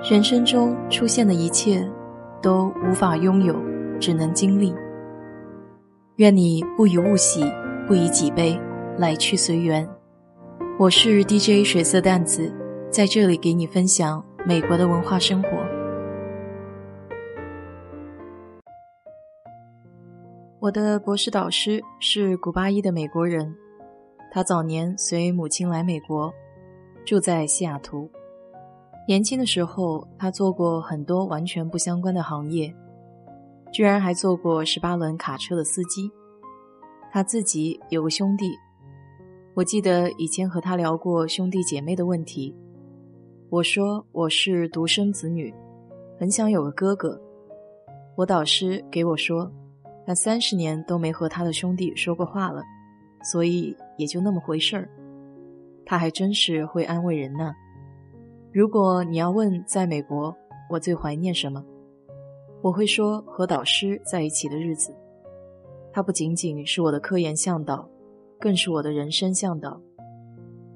人生中出现的一切，都无法拥有，只能经历。愿你不以物喜，不以己悲，来去随缘。我是 DJ 水色淡子，在这里给你分享美国的文化生活。我的博士导师是古巴裔的美国人，他早年随母亲来美国，住在西雅图。年轻的时候，他做过很多完全不相关的行业，居然还做过十八轮卡车的司机。他自己有个兄弟，我记得以前和他聊过兄弟姐妹的问题。我说我是独生子女，很想有个哥哥。我导师给我说，他三十年都没和他的兄弟说过话了，所以也就那么回事儿。他还真是会安慰人呢。如果你要问在美国我最怀念什么，我会说和导师在一起的日子。他不仅仅是我的科研向导，更是我的人生向导。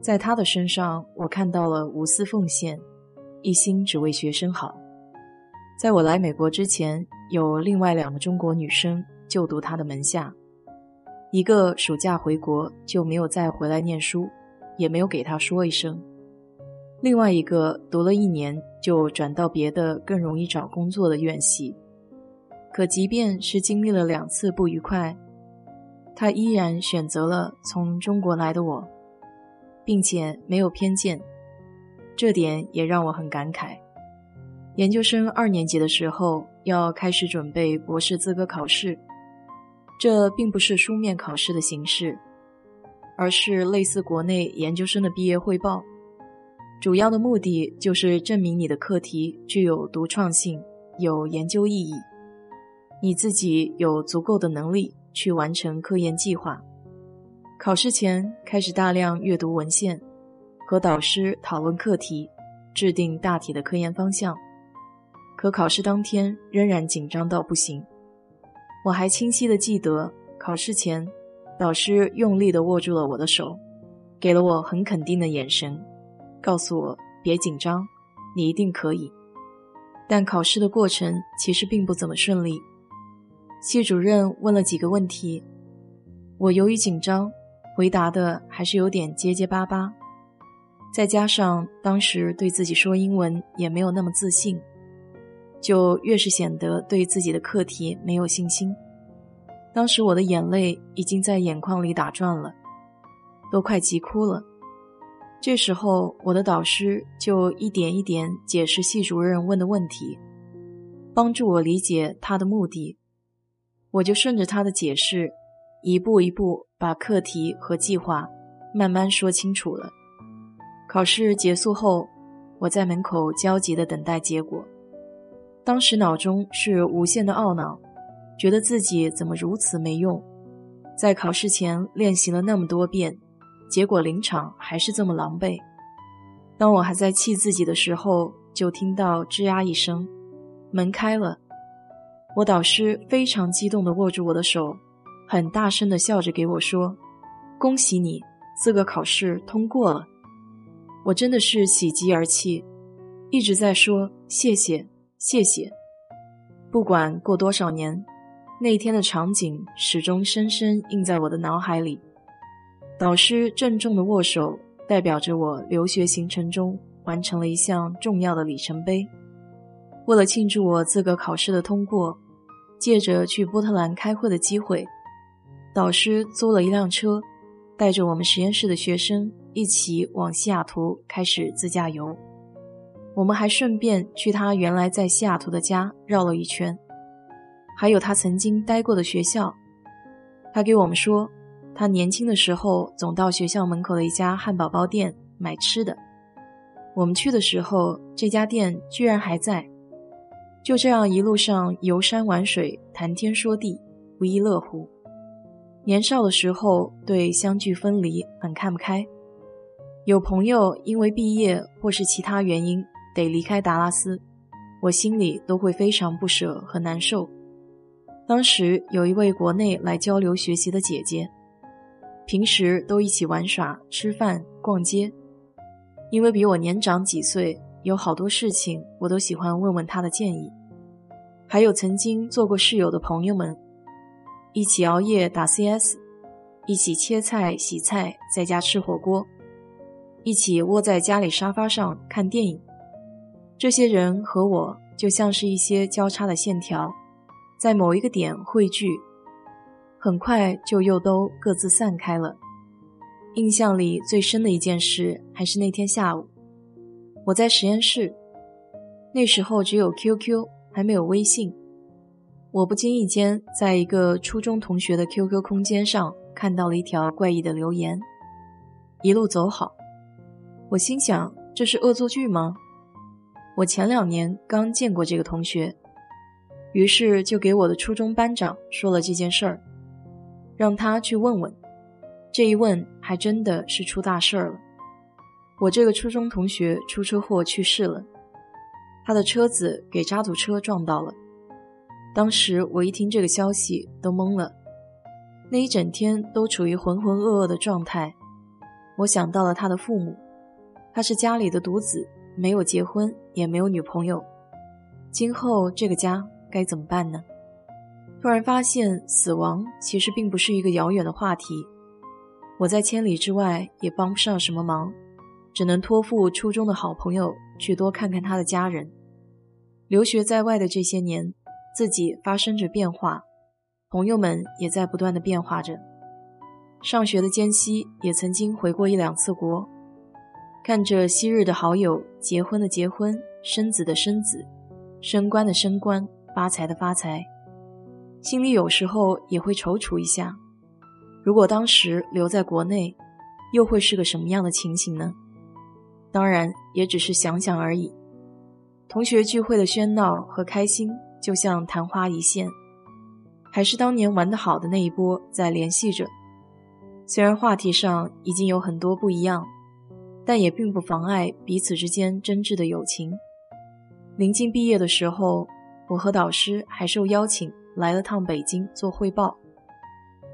在他的身上，我看到了无私奉献，一心只为学生好。在我来美国之前，有另外两个中国女生就读他的门下，一个暑假回国就没有再回来念书，也没有给他说一声。另外一个读了一年就转到别的更容易找工作的院系，可即便是经历了两次不愉快，他依然选择了从中国来的我，并且没有偏见，这点也让我很感慨。研究生二年级的时候要开始准备博士资格考试，这并不是书面考试的形式，而是类似国内研究生的毕业汇报。主要的目的就是证明你的课题具有独创性、有研究意义，你自己有足够的能力去完成科研计划。考试前开始大量阅读文献，和导师讨论课题，制定大体的科研方向。可考试当天仍然紧张到不行。我还清晰的记得，考试前，导师用力的握住了我的手，给了我很肯定的眼神。告诉我别紧张，你一定可以。但考试的过程其实并不怎么顺利。系主任问了几个问题，我由于紧张，回答的还是有点结结巴巴。再加上当时对自己说英文也没有那么自信，就越是显得对自己的课题没有信心。当时我的眼泪已经在眼眶里打转了，都快急哭了。这时候，我的导师就一点一点解释系主任问的问题，帮助我理解他的目的。我就顺着他的解释，一步一步把课题和计划慢慢说清楚了。考试结束后，我在门口焦急地等待结果。当时脑中是无限的懊恼，觉得自己怎么如此没用，在考试前练习了那么多遍。结果临场还是这么狼狈。当我还在气自己的时候，就听到吱呀一声，门开了。我导师非常激动地握住我的手，很大声地笑着给我说：“恭喜你，资格考试通过了。”我真的是喜极而泣，一直在说谢谢谢谢。不管过多少年，那天的场景始终深深印在我的脑海里。导师郑重的握手，代表着我留学行程中完成了一项重要的里程碑。为了庆祝我资格考试的通过，借着去波特兰开会的机会，导师租了一辆车，带着我们实验室的学生一起往西雅图开始自驾游。我们还顺便去他原来在西雅图的家绕了一圈，还有他曾经待过的学校。他给我们说。他年轻的时候总到学校门口的一家汉堡包店买吃的。我们去的时候，这家店居然还在。就这样一路上游山玩水，谈天说地，不亦乐乎。年少的时候对相聚分离很看不开，有朋友因为毕业或是其他原因得离开达拉斯，我心里都会非常不舍和难受。当时有一位国内来交流学习的姐姐。平时都一起玩耍、吃饭、逛街，因为比我年长几岁，有好多事情我都喜欢问问他的建议。还有曾经做过室友的朋友们，一起熬夜打 CS，一起切菜洗菜，在家吃火锅，一起窝在家里沙发上看电影。这些人和我就像是一些交叉的线条，在某一个点汇聚，很快就又都各自散开了。印象里最深的一件事还是那天下午，我在实验室，那时候只有 QQ。还没有微信，我不经意间在一个初中同学的 QQ 空间上看到了一条怪异的留言：“一路走好。”我心想，这是恶作剧吗？我前两年刚见过这个同学，于是就给我的初中班长说了这件事儿，让他去问问。这一问，还真的是出大事儿了。我这个初中同学出车祸去世了。他的车子给渣土车撞到了。当时我一听这个消息都懵了，那一整天都处于浑浑噩噩的状态。我想到了他的父母，他是家里的独子，没有结婚，也没有女朋友。今后这个家该怎么办呢？突然发现死亡其实并不是一个遥远的话题，我在千里之外也帮不上什么忙。只能托付初中的好朋友去多看看他的家人。留学在外的这些年，自己发生着变化，朋友们也在不断的变化着。上学的间隙，也曾经回过一两次国，看着昔日的好友结婚的结婚，生子的生子，升官的升官，发财的发财，心里有时候也会踌躇一下：如果当时留在国内，又会是个什么样的情形呢？当然，也只是想想而已。同学聚会的喧闹和开心，就像昙花一现，还是当年玩得好的那一波在联系着。虽然话题上已经有很多不一样，但也并不妨碍彼此之间真挚的友情。临近毕业的时候，我和导师还受邀请来了趟北京做汇报。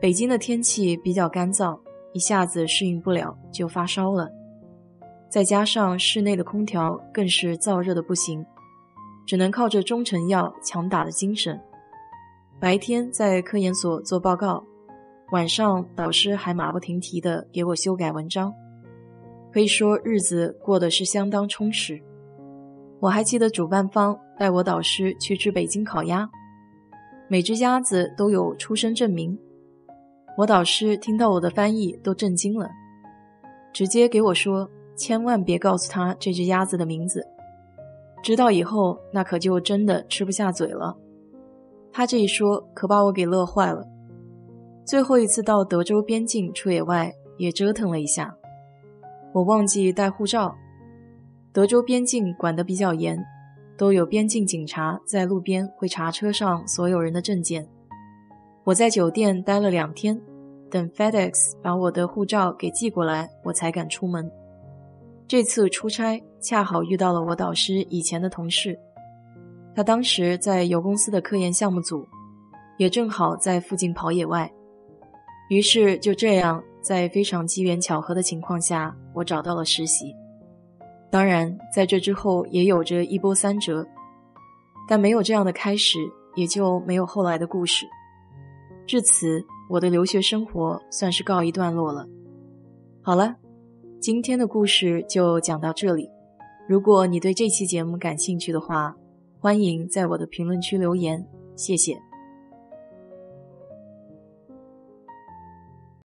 北京的天气比较干燥，一下子适应不了，就发烧了。再加上室内的空调更是燥热的不行，只能靠着中成药强打的精神。白天在科研所做报告，晚上导师还马不停蹄地给我修改文章，可以说日子过得是相当充实。我还记得主办方带我导师去吃北京烤鸭，每只鸭子都有出生证明。我导师听到我的翻译都震惊了，直接给我说。千万别告诉他这只鸭子的名字，知道以后那可就真的吃不下嘴了。他这一说可把我给乐坏了。最后一次到德州边境出野外也折腾了一下，我忘记带护照。德州边境管得比较严，都有边境警察在路边会查车上所有人的证件。我在酒店待了两天，等 FedEx 把我的护照给寄过来，我才敢出门。这次出差恰好遇到了我导师以前的同事，他当时在油公司的科研项目组，也正好在附近跑野外，于是就这样在非常机缘巧合的情况下，我找到了实习。当然，在这之后也有着一波三折，但没有这样的开始，也就没有后来的故事。至此，我的留学生活算是告一段落了。好了。今天的故事就讲到这里。如果你对这期节目感兴趣的话，欢迎在我的评论区留言，谢谢。